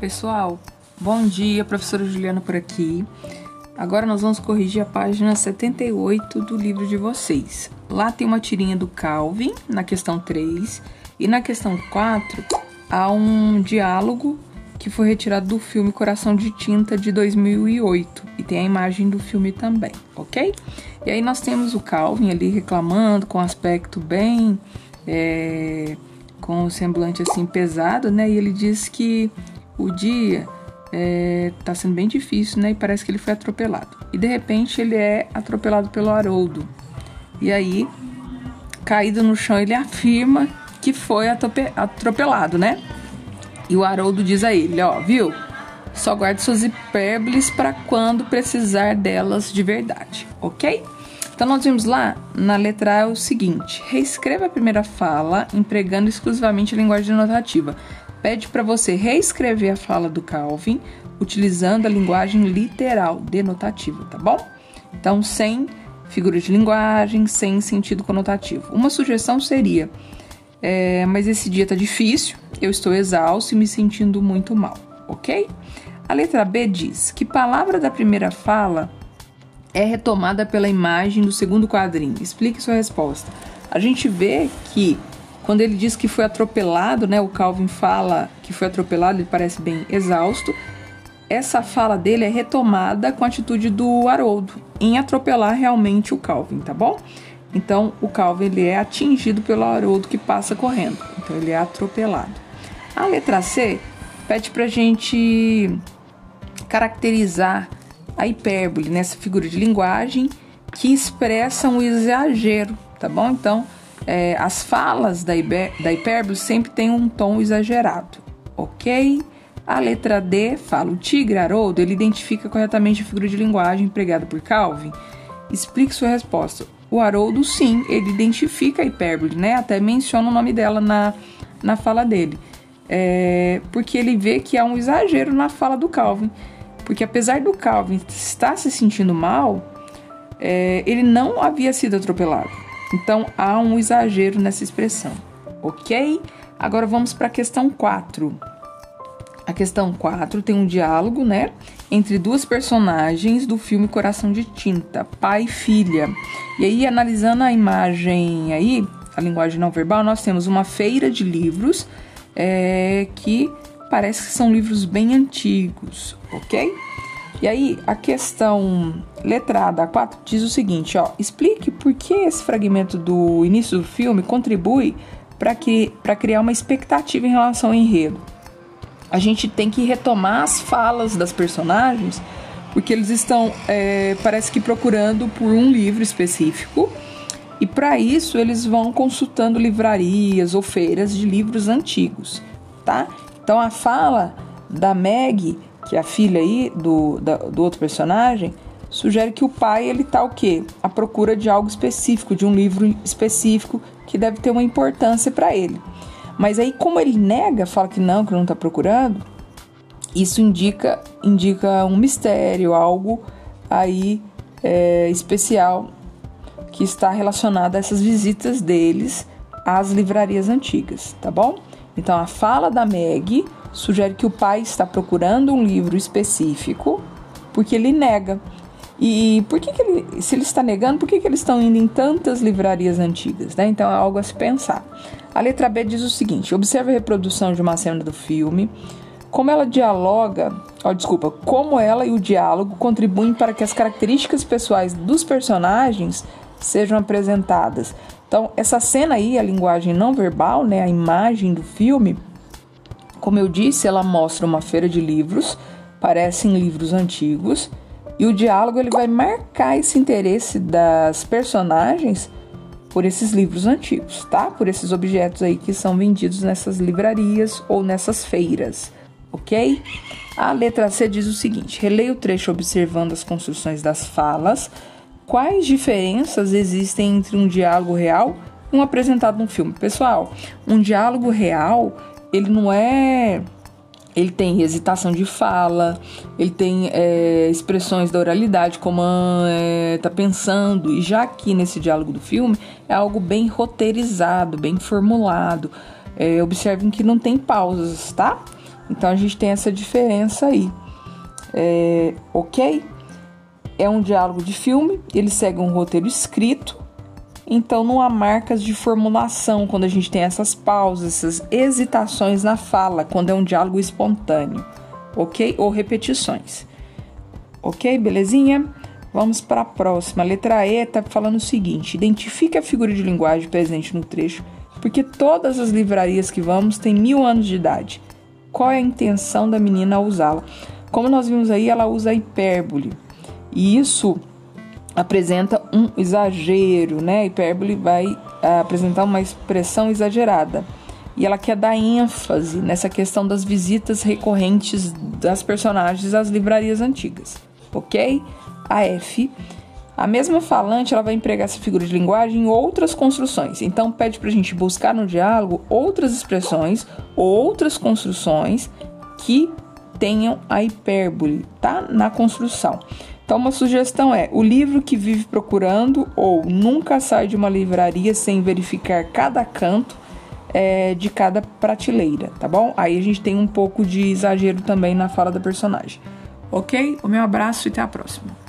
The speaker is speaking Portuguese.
pessoal, bom dia, professora Juliana por aqui. Agora nós vamos corrigir a página 78 do livro de vocês. Lá tem uma tirinha do Calvin, na questão 3, e na questão 4 há um diálogo que foi retirado do filme Coração de Tinta de 2008 e tem a imagem do filme também, ok? E aí nós temos o Calvin ali reclamando com um aspecto bem. É, com o semblante assim pesado, né? E ele diz que o dia é, tá sendo bem difícil, né? E parece que ele foi atropelado. E de repente ele é atropelado pelo Haroldo. E aí, caído no chão, ele afirma que foi atropelado, né? E o Haroldo diz a ele: Ó, viu? Só guarde suas hipérboles para quando precisar delas de verdade, ok? Então nós vimos lá na letra A o seguinte: reescreva a primeira fala empregando exclusivamente a linguagem notativa pede para você reescrever a fala do Calvin utilizando a linguagem literal denotativa, tá bom? Então, sem figura de linguagem, sem sentido conotativo. Uma sugestão seria: é, mas esse dia tá difícil, eu estou exausto e me sentindo muito mal, ok? A letra B diz que palavra da primeira fala é retomada pela imagem do segundo quadrinho. Explique sua resposta. A gente vê que quando ele diz que foi atropelado, né, o Calvin fala que foi atropelado, ele parece bem exausto. Essa fala dele é retomada com a atitude do Haroldo em atropelar realmente o Calvin, tá bom? Então, o Calvin ele é atingido pelo Haroldo que passa correndo. Então, ele é atropelado. A letra C pede pra gente caracterizar a hipérbole nessa figura de linguagem que expressa um exagero, tá bom? Então, é, as falas da, da hipérbole sempre têm um tom exagerado, ok? A letra D fala: o tigre Haroldo ele identifica corretamente a figura de linguagem empregada por Calvin. Explique sua resposta. O Haroldo, sim, ele identifica a hipérbole, né? Até menciona o nome dela na, na fala dele. É, porque ele vê que há um exagero na fala do Calvin. Porque apesar do Calvin estar se sentindo mal, é, ele não havia sido atropelado. Então há um exagero nessa expressão, ok? Agora vamos para a questão 4. A questão 4 tem um diálogo, né, entre duas personagens do filme Coração de Tinta, pai e filha. E aí, analisando a imagem aí, a linguagem não verbal, nós temos uma feira de livros é, que parece que são livros bem antigos, ok? E aí, a questão letrada 4 diz o seguinte, ó, explique por que esse fragmento do início do filme contribui para que, criar uma expectativa em relação ao enredo. A gente tem que retomar as falas das personagens, porque eles estão, é, parece que procurando por um livro específico, e para isso eles vão consultando livrarias ou feiras de livros antigos, tá? Então a fala da Meg que é a filha aí do, da, do outro personagem, sugere que o pai ele tá o quê? À procura de algo específico, de um livro específico que deve ter uma importância para ele. Mas aí como ele nega, fala que não, que não está procurando, isso indica indica um mistério, algo aí é, especial que está relacionado a essas visitas deles às livrarias antigas, tá bom? Então a fala da Meg sugere que o pai está procurando um livro específico porque ele nega. E por que, que ele, se ele está negando, por que, que eles estão indo em tantas livrarias antigas? Né? Então é algo a se pensar. A letra B diz o seguinte: observe a reprodução de uma cena do filme, como ela dialoga, oh, desculpa, como ela e o diálogo contribuem para que as características pessoais dos personagens sejam apresentadas. Então, essa cena aí, a linguagem não verbal, né, a imagem do filme, como eu disse, ela mostra uma feira de livros, parecem livros antigos, e o diálogo ele vai marcar esse interesse das personagens por esses livros antigos, tá? Por esses objetos aí que são vendidos nessas livrarias ou nessas feiras, ok? A letra C diz o seguinte: releia o trecho observando as construções das falas. Quais diferenças existem entre um diálogo real e um apresentado no filme? Pessoal, um diálogo real ele não é. Ele tem hesitação de fala, ele tem é, expressões da oralidade, como é, tá pensando, e já aqui nesse diálogo do filme é algo bem roteirizado, bem formulado. É, observem que não tem pausas, tá? Então a gente tem essa diferença aí. É, ok? É um diálogo de filme, ele segue um roteiro escrito, então não há marcas de formulação quando a gente tem essas pausas, essas hesitações na fala, quando é um diálogo espontâneo, ok? Ou repetições. Ok, belezinha? Vamos para a próxima. Letra E está falando o seguinte: identifique a figura de linguagem presente no trecho, porque todas as livrarias que vamos têm mil anos de idade. Qual é a intenção da menina ao usá-la? Como nós vimos aí, ela usa hipérbole. E isso apresenta um exagero, né? A hipérbole vai uh, apresentar uma expressão exagerada. E ela quer dar ênfase nessa questão das visitas recorrentes das personagens às livrarias antigas, ok? A F. A mesma falante ela vai empregar essa figura de linguagem em outras construções. Então pede para a gente buscar no diálogo outras expressões, outras construções que tenham a hipérbole, tá? Na construção. Então, uma sugestão é: o livro que vive procurando ou nunca sai de uma livraria sem verificar cada canto é, de cada prateleira, tá bom? Aí a gente tem um pouco de exagero também na fala da personagem. Ok? O meu abraço e até a próxima.